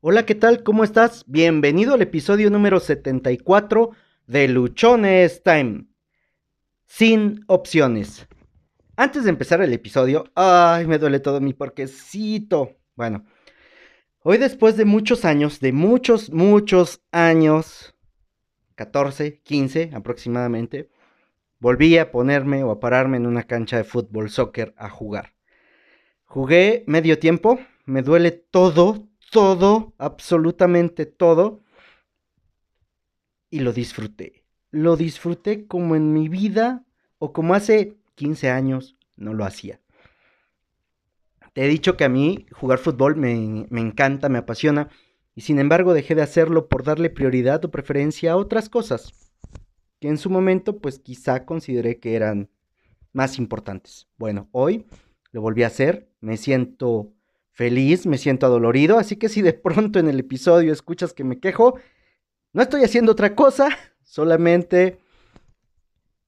Hola, ¿qué tal? ¿Cómo estás? Bienvenido al episodio número 74 de Luchones Time. Sin opciones. Antes de empezar el episodio, ay, me duele todo mi porquecito. Bueno, hoy después de muchos años, de muchos, muchos años, 14, 15 aproximadamente, volví a ponerme o a pararme en una cancha de fútbol, soccer, a jugar. Jugué medio tiempo, me duele todo, todo, absolutamente todo. Y lo disfruté. Lo disfruté como en mi vida o como hace 15 años no lo hacía. Te he dicho que a mí jugar fútbol me, me encanta, me apasiona. Y sin embargo dejé de hacerlo por darle prioridad o preferencia a otras cosas. Que en su momento pues quizá consideré que eran más importantes. Bueno, hoy lo volví a hacer. Me siento feliz, me siento adolorido, así que si de pronto en el episodio escuchas que me quejo, no estoy haciendo otra cosa, solamente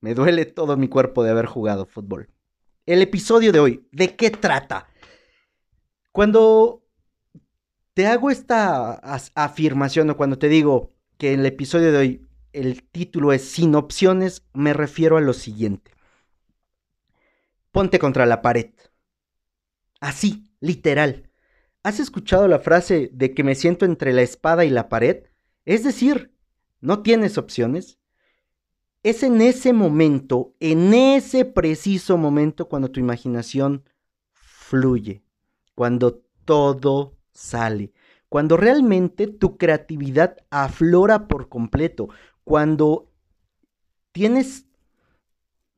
me duele todo mi cuerpo de haber jugado fútbol. El episodio de hoy, ¿de qué trata? Cuando te hago esta afirmación o cuando te digo que en el episodio de hoy el título es Sin opciones, me refiero a lo siguiente. Ponte contra la pared. Así, literal. ¿Has escuchado la frase de que me siento entre la espada y la pared? Es decir, no tienes opciones. Es en ese momento, en ese preciso momento, cuando tu imaginación fluye, cuando todo sale, cuando realmente tu creatividad aflora por completo, cuando tienes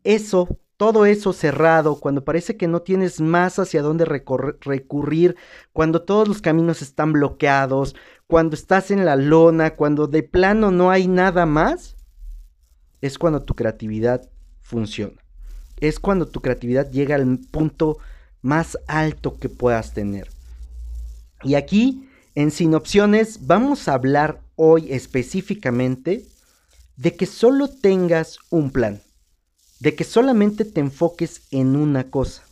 eso todo eso cerrado, cuando parece que no tienes más hacia dónde recurrir, cuando todos los caminos están bloqueados, cuando estás en la lona, cuando de plano no hay nada más, es cuando tu creatividad funciona. Es cuando tu creatividad llega al punto más alto que puedas tener. Y aquí, en Sin Opciones, vamos a hablar hoy específicamente de que solo tengas un plan de que solamente te enfoques en una cosa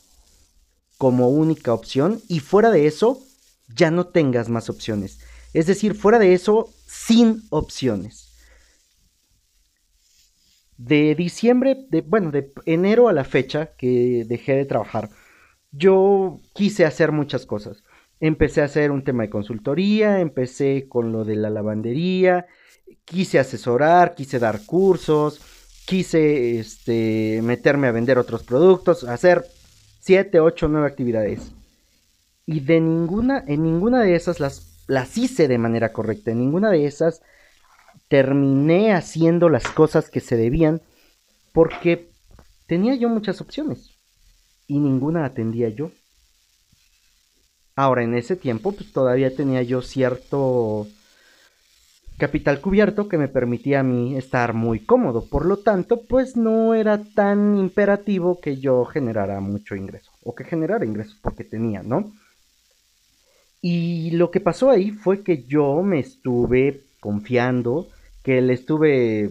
como única opción y fuera de eso ya no tengas más opciones. Es decir, fuera de eso, sin opciones. De diciembre, de, bueno, de enero a la fecha que dejé de trabajar, yo quise hacer muchas cosas. Empecé a hacer un tema de consultoría, empecé con lo de la lavandería, quise asesorar, quise dar cursos, quise este, meterme a vender otros productos, hacer 7, 8, 9 actividades. Y de ninguna, en ninguna de esas las, las hice de manera correcta. En ninguna de esas terminé haciendo las cosas que se debían porque tenía yo muchas opciones y ninguna atendía yo. Ahora, en ese tiempo, pues todavía tenía yo cierto capital cubierto que me permitía a mí estar muy cómodo. Por lo tanto, pues no era tan imperativo que yo generara mucho ingreso o que generara ingresos porque tenía, ¿no? Y lo que pasó ahí fue que yo me estuve confiando, que le estuve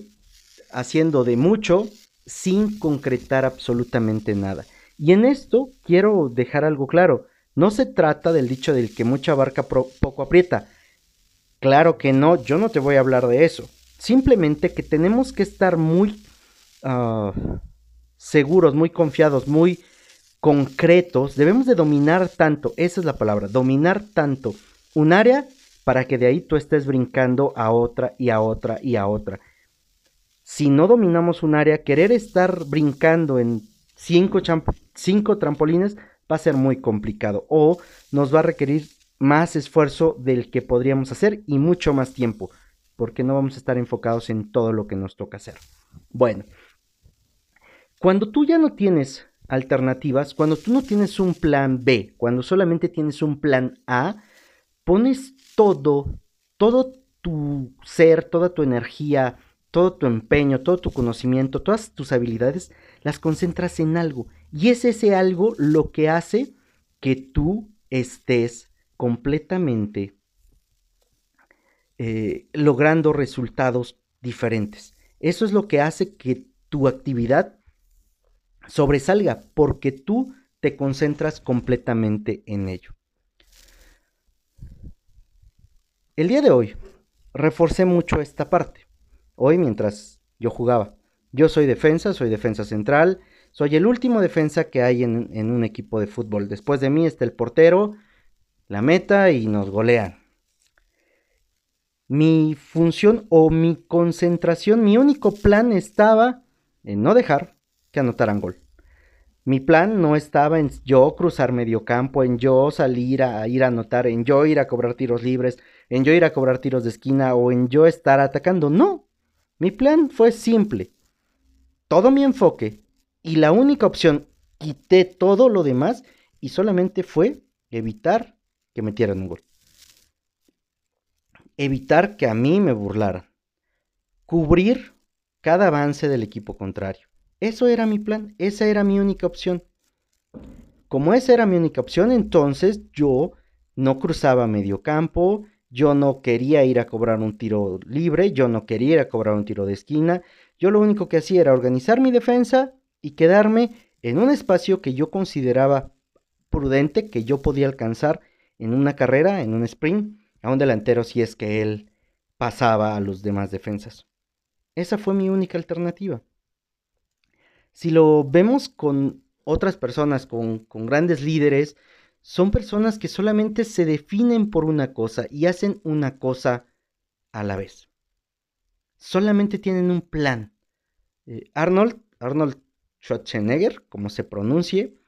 haciendo de mucho sin concretar absolutamente nada. Y en esto quiero dejar algo claro. No se trata del dicho del que mucha barca poco aprieta Claro que no, yo no te voy a hablar de eso. Simplemente que tenemos que estar muy ah, seguros, muy confiados, muy concretos. Debemos de dominar tanto, esa es la palabra, dominar tanto un área para que de ahí tú estés brincando a otra y a otra y a otra. Si no dominamos un área, querer estar brincando en cinco, cinco trampolines va a ser muy complicado o nos va a requerir más esfuerzo del que podríamos hacer y mucho más tiempo, porque no vamos a estar enfocados en todo lo que nos toca hacer. Bueno, cuando tú ya no tienes alternativas, cuando tú no tienes un plan B, cuando solamente tienes un plan A, pones todo, todo tu ser, toda tu energía, todo tu empeño, todo tu conocimiento, todas tus habilidades, las concentras en algo. Y es ese algo lo que hace que tú estés completamente eh, logrando resultados diferentes. Eso es lo que hace que tu actividad sobresalga porque tú te concentras completamente en ello. El día de hoy reforcé mucho esta parte. Hoy mientras yo jugaba. Yo soy defensa, soy defensa central, soy el último defensa que hay en, en un equipo de fútbol. Después de mí está el portero, la meta y nos golean. Mi función o mi concentración, mi único plan estaba en no dejar que anotaran gol. Mi plan no estaba en yo cruzar medio campo, en yo salir a ir a anotar, en yo ir a cobrar tiros libres, en yo ir a cobrar tiros de esquina o en yo estar atacando. No. Mi plan fue simple. Todo mi enfoque y la única opción, quité todo lo demás y solamente fue evitar que metieran un gol. Evitar que a mí me burlaran. Cubrir cada avance del equipo contrario. Eso era mi plan, esa era mi única opción. Como esa era mi única opción, entonces yo no cruzaba medio campo, yo no quería ir a cobrar un tiro libre, yo no quería ir a cobrar un tiro de esquina, yo lo único que hacía era organizar mi defensa y quedarme en un espacio que yo consideraba prudente, que yo podía alcanzar en una carrera, en un sprint, a un delantero si es que él pasaba a los demás defensas. Esa fue mi única alternativa. Si lo vemos con otras personas, con, grandes líderes, son personas que solamente se definen por una cosa y hacen una cosa a la vez. Solamente tienen un plan. Eh, Arnold, Arnold Schwarzenegger, como se pronuncie,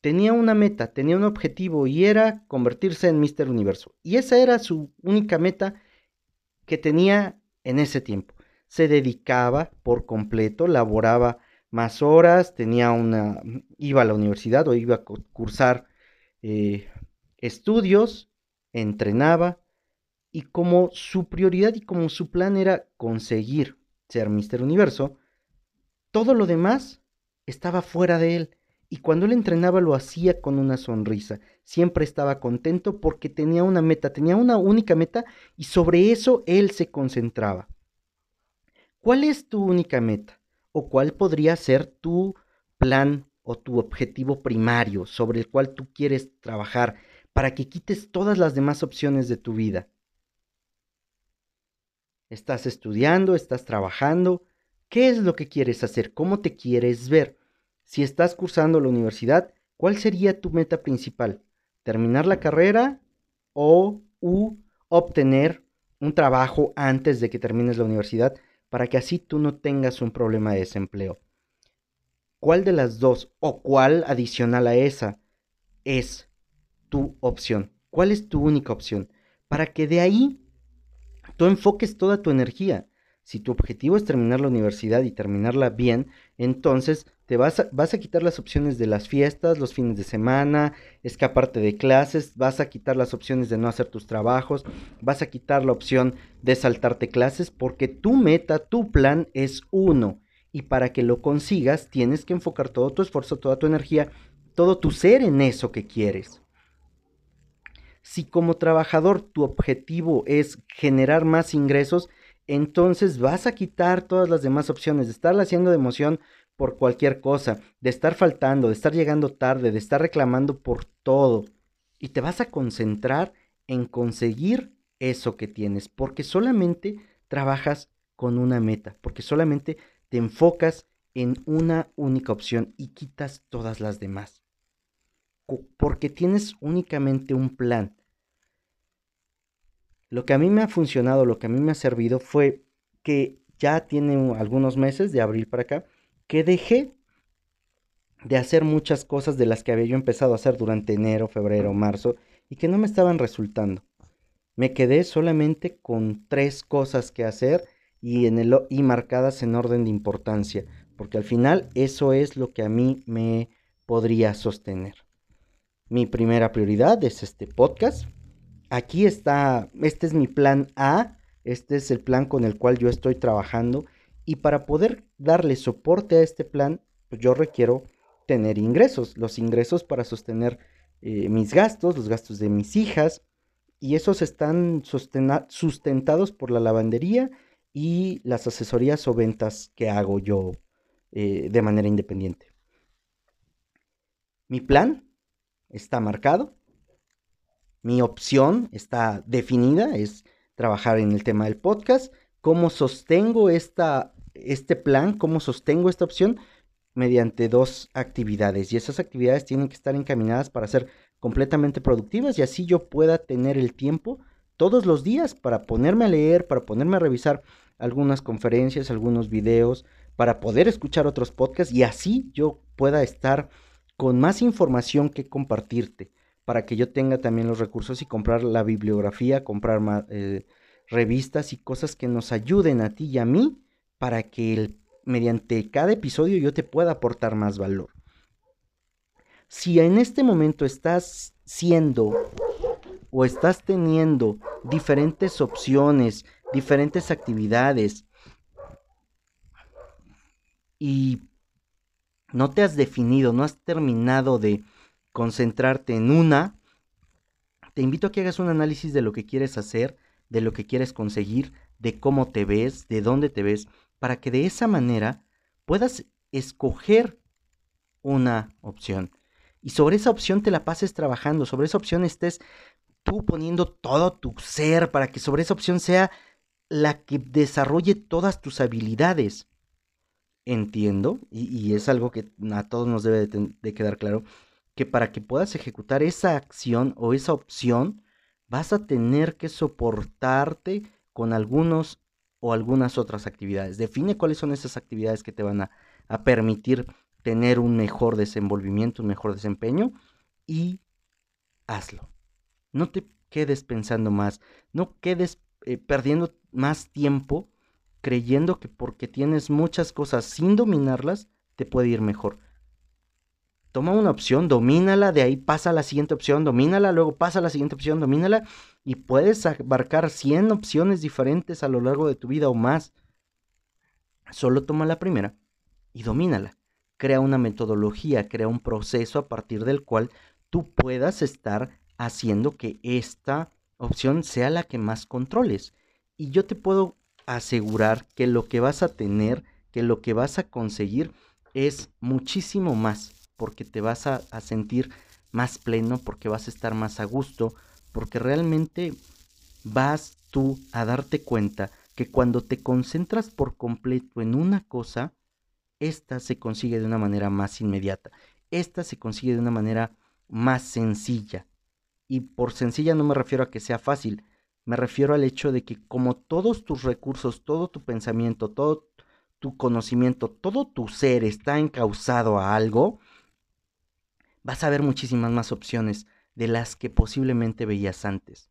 tenía una meta, tenía un objetivo y era convertirse en Mr. Universo. Y esa era su única meta que tenía en ese tiempo. Se dedicaba por completo, laboraba más horas, tenía una, iba a la universidad o iba a cursar eh, estudios, entrenaba y como su prioridad y como su plan era conseguir ser Mister Universo, todo lo demás estaba fuera de él. Y cuando él entrenaba lo hacía con una sonrisa. Siempre estaba contento porque tenía una meta, tenía una única meta y sobre eso él se concentraba. ¿Cuál es tu única meta? o cuál podría ser tu plan o tu objetivo primario sobre el cual tú quieres trabajar para que quites todas las demás opciones de tu vida. ¿Estás estudiando? ¿Estás trabajando? ¿Qué es lo que quieres hacer? ¿Cómo te quieres ver? Si estás cursando la universidad, ¿cuál sería tu meta principal? ¿Terminar la carrera o u, obtener un trabajo antes de que termines la universidad para que así tú no tengas un problema de desempleo. ¿Cuál de las dos o cuál adicional a esa es tu opción? ¿Cuál es tu única opción? Para que de ahí tú enfoques toda tu energía. Si tu objetivo es terminar la universidad y terminarla bien, entonces te vas a, vas a quitar las opciones de las fiestas, los fines de semana, escaparte de clases, vas a quitar las opciones de no hacer tus trabajos, vas a quitar la opción de saltarte clases, porque tu meta, tu plan es uno. Y para que lo consigas, tienes que enfocar todo tu esfuerzo, toda tu energía, todo tu ser en eso que quieres. Si como trabajador tu objetivo es generar más ingresos, entonces vas a quitar todas las demás opciones de estarla haciendo de emoción por cualquier cosa, de estar faltando, de estar llegando tarde, de estar reclamando por todo. Y te vas a concentrar en conseguir eso que tienes, porque solamente trabajas con una meta, porque solamente te enfocas en una única opción y quitas todas las demás. Porque tienes únicamente un plan. Lo que a mí me ha funcionado, lo que a mí me ha servido fue que ya tiene algunos meses de abril para acá, que dejé de hacer muchas cosas de las que había yo empezado a hacer durante enero, febrero, marzo y que no me estaban resultando. Me quedé solamente con tres cosas que hacer y, en el, y marcadas en orden de importancia, porque al final eso es lo que a mí me podría sostener. Mi primera prioridad es este podcast. Aquí está, este es mi plan A, este es el plan con el cual yo estoy trabajando y para poder darle soporte a este plan, pues yo requiero tener ingresos, los ingresos para sostener eh, mis gastos, los gastos de mis hijas, y esos están sustentados por la lavandería y las asesorías o ventas que hago yo eh, de manera independiente. Mi plan está marcado, mi opción está definida, es trabajar en el tema del podcast, cómo sostengo esta, este plan, cómo sostengo esta opción mediante dos actividades y esas actividades tienen que estar encaminadas para ser completamente productivas y así yo pueda tener el tiempo todos los días para ponerme a leer, para ponerme a revisar algunas conferencias, algunos videos, para poder escuchar otros podcasts y así yo pueda estar con más información que compartirte, para que yo tenga también los recursos y comprar la bibliografía, comprar eh, revistas y cosas que nos ayuden a ti y a mí para que mediante cada episodio yo te pueda aportar más valor. Si en este momento estás siendo o estás teniendo diferentes opciones, diferentes actividades y no te has definido, no has terminado de concentrarte en una, te invito a que hagas un análisis de lo que quieres hacer, de lo que quieres conseguir, de cómo te ves, de dónde te ves para que de esa manera puedas escoger una opción. Y sobre esa opción te la pases trabajando, sobre esa opción estés tú poniendo todo tu ser para que sobre esa opción sea la que desarrolle todas tus habilidades. Entiendo, y, es algo que a todos nos debe de, quedar claro, que para que puedas ejecutar esa acción o esa opción, vas a tener que soportarte con algunos o algunas otras actividades. Define cuáles son esas actividades que te van a, permitir tener un mejor desenvolvimiento, un mejor desempeño y hazlo. No te quedes pensando más, no quedes eh, perdiendo más tiempo creyendo que porque tienes muchas cosas sin dominarlas, te puede ir mejor toma una opción, domínala, de ahí pasa a la siguiente opción, domínala, luego pasa a la siguiente opción, domínala, y puedes abarcar 100 opciones diferentes a lo largo de tu vida o más. Solo toma la primera y domínala. Crea una metodología, crea un proceso a partir del cual tú puedas estar haciendo que esta opción sea la que más controles. Y yo te puedo asegurar que lo que vas a tener, que lo que vas a conseguir es muchísimo más porque te vas a, sentir más pleno, porque vas a estar más a gusto, porque realmente vas tú a darte cuenta que cuando te concentras por completo en una cosa, esta se consigue de una manera más inmediata, esta se consigue de una manera más sencilla. Y por sencilla no me refiero a que sea fácil, me refiero al hecho de que como todos tus recursos, todo tu pensamiento, todo tu conocimiento, todo tu ser está encauzado a algo, vas a ver muchísimas más opciones de las que posiblemente veías antes.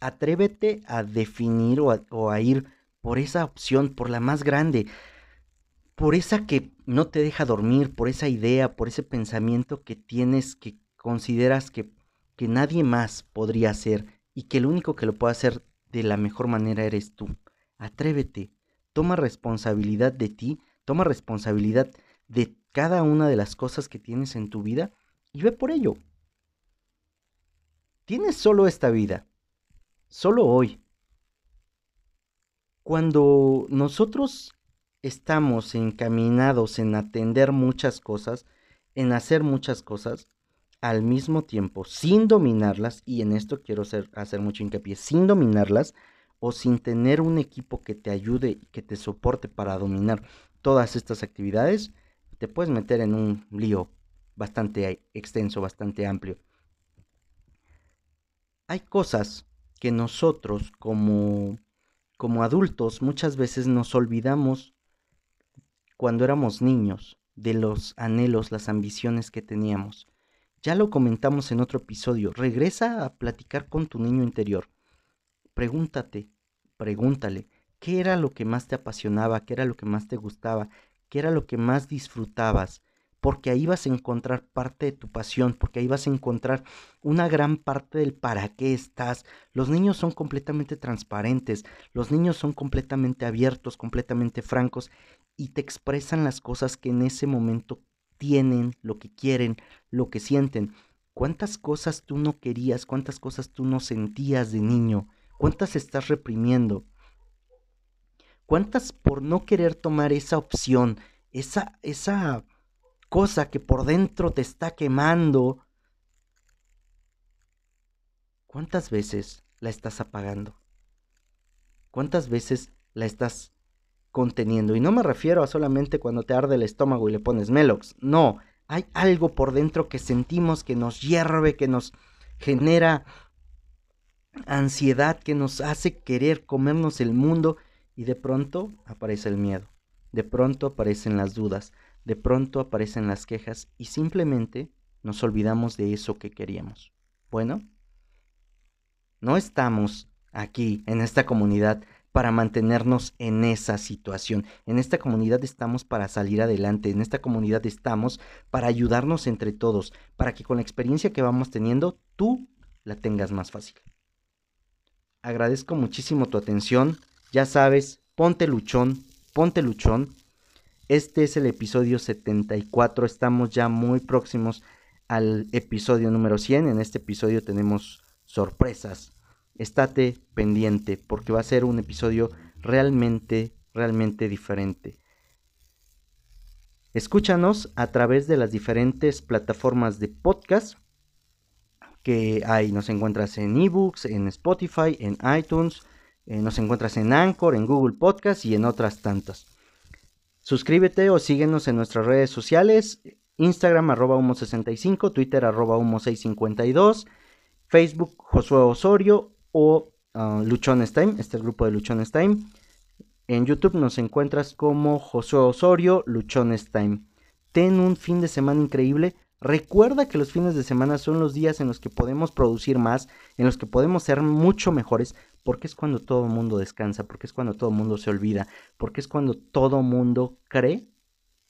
Atrévete a definir o a, ir por esa opción, por la más grande, por esa que no te deja dormir, por esa idea, por ese pensamiento que tienes que consideras que, que nadie más podría hacer y que el único que lo puede hacer de la mejor manera eres tú. Atrévete, toma responsabilidad de ti, toma responsabilidad de cada una de las cosas que tienes en tu vida y ve por ello. Tienes solo esta vida, solo hoy. Cuando nosotros estamos encaminados en atender muchas cosas, en hacer muchas cosas, al mismo tiempo, sin dominarlas, y en esto quiero hacer, hacer mucho hincapié, sin dominarlas o sin tener un equipo que te ayude y que te soporte para dominar todas estas actividades, te puedes meter en un lío bastante extenso, bastante amplio. Hay cosas que nosotros como, como adultos muchas veces nos olvidamos cuando éramos niños de los anhelos, las ambiciones que teníamos. Ya lo comentamos en otro episodio. Regresa a platicar con tu niño interior. Pregúntate, pregúntale, ¿qué era lo que más te apasionaba? ¿Qué era lo que más te gustaba? Qué era lo que más disfrutabas, porque ahí vas a encontrar parte de tu pasión, porque ahí vas a encontrar una gran parte del para qué estás. Los niños son completamente transparentes, los niños son completamente abiertos, completamente francos y te expresan las cosas que en ese momento tienen, lo que quieren, lo que sienten. ¿Cuántas cosas tú no querías? ¿Cuántas cosas tú no sentías de niño? ¿Cuántas estás reprimiendo? ¿Cuántas por no querer tomar esa opción, esa, esa cosa que por dentro te está quemando? ¿Cuántas veces la estás apagando? ¿Cuántas veces la estás conteniendo? Y no me refiero a solamente cuando te arde el estómago y le pones Melox. No, hay algo por dentro que sentimos que nos hierve, que nos genera ansiedad, que nos hace querer comernos el mundo y de pronto aparece el miedo, de pronto aparecen las dudas, de pronto aparecen las quejas y simplemente nos olvidamos de eso que queríamos. Bueno, no estamos aquí en esta comunidad para mantenernos en esa situación. En esta comunidad estamos para salir adelante, en esta comunidad estamos para ayudarnos entre todos, para que con la experiencia que vamos teniendo tú la tengas más fácil. Agradezco muchísimo tu atención, ya sabes, ponte luchón, ponte luchón. Este es el episodio 74, estamos ya muy próximos al episodio número 100. En este episodio tenemos sorpresas. Estate pendiente porque va a ser un episodio realmente, realmente diferente. Escúchanos a través de las diferentes plataformas de podcast que hay. Nos encuentras en ebooks, en Spotify, en iTunes, eh, nos encuentras en Anchor, en Google Podcast y en otras tantas. Suscríbete o síguenos en nuestras redes sociales. Instagram arroba humo65, Twitter arroba humo652, Facebook Josué Osorio o uh, Luchones Time, este es el grupo de Luchones Time. En YouTube nos encuentras como Josué Osorio, Luchones Time. Ten un fin de semana increíble. Recuerda que los fines de semana son los días en los que podemos producir más, en los que podemos ser mucho mejores, porque es cuando todo el mundo descansa, porque es cuando todo el mundo se olvida, porque es cuando todo el mundo cree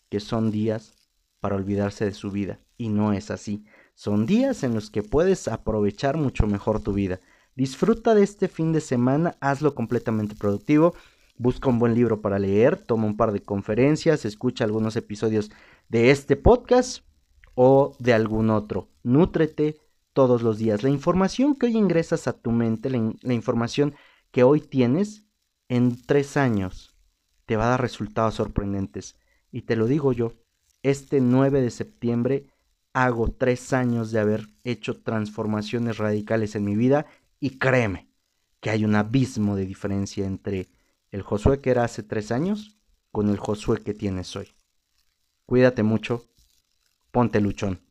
que son días para olvidarse de su vida. Y no es así. Son días en los que puedes aprovechar mucho mejor tu vida. Disfruta de este fin de semana, hazlo completamente productivo. Busca un buen libro para leer, toma un par de conferencias, escucha algunos episodios de este podcast o de algún otro. Nútrete todos los días. La información que hoy ingresas a tu mente, la, información que hoy tienes, en tres años te va a dar resultados sorprendentes. Y te lo digo yo, este 9 de septiembre hago tres años de haber hecho transformaciones radicales en mi vida y créeme que hay un abismo de diferencia entre el Josué que era hace tres años con el Josué que tienes hoy. Cuídate mucho, ponte luchón.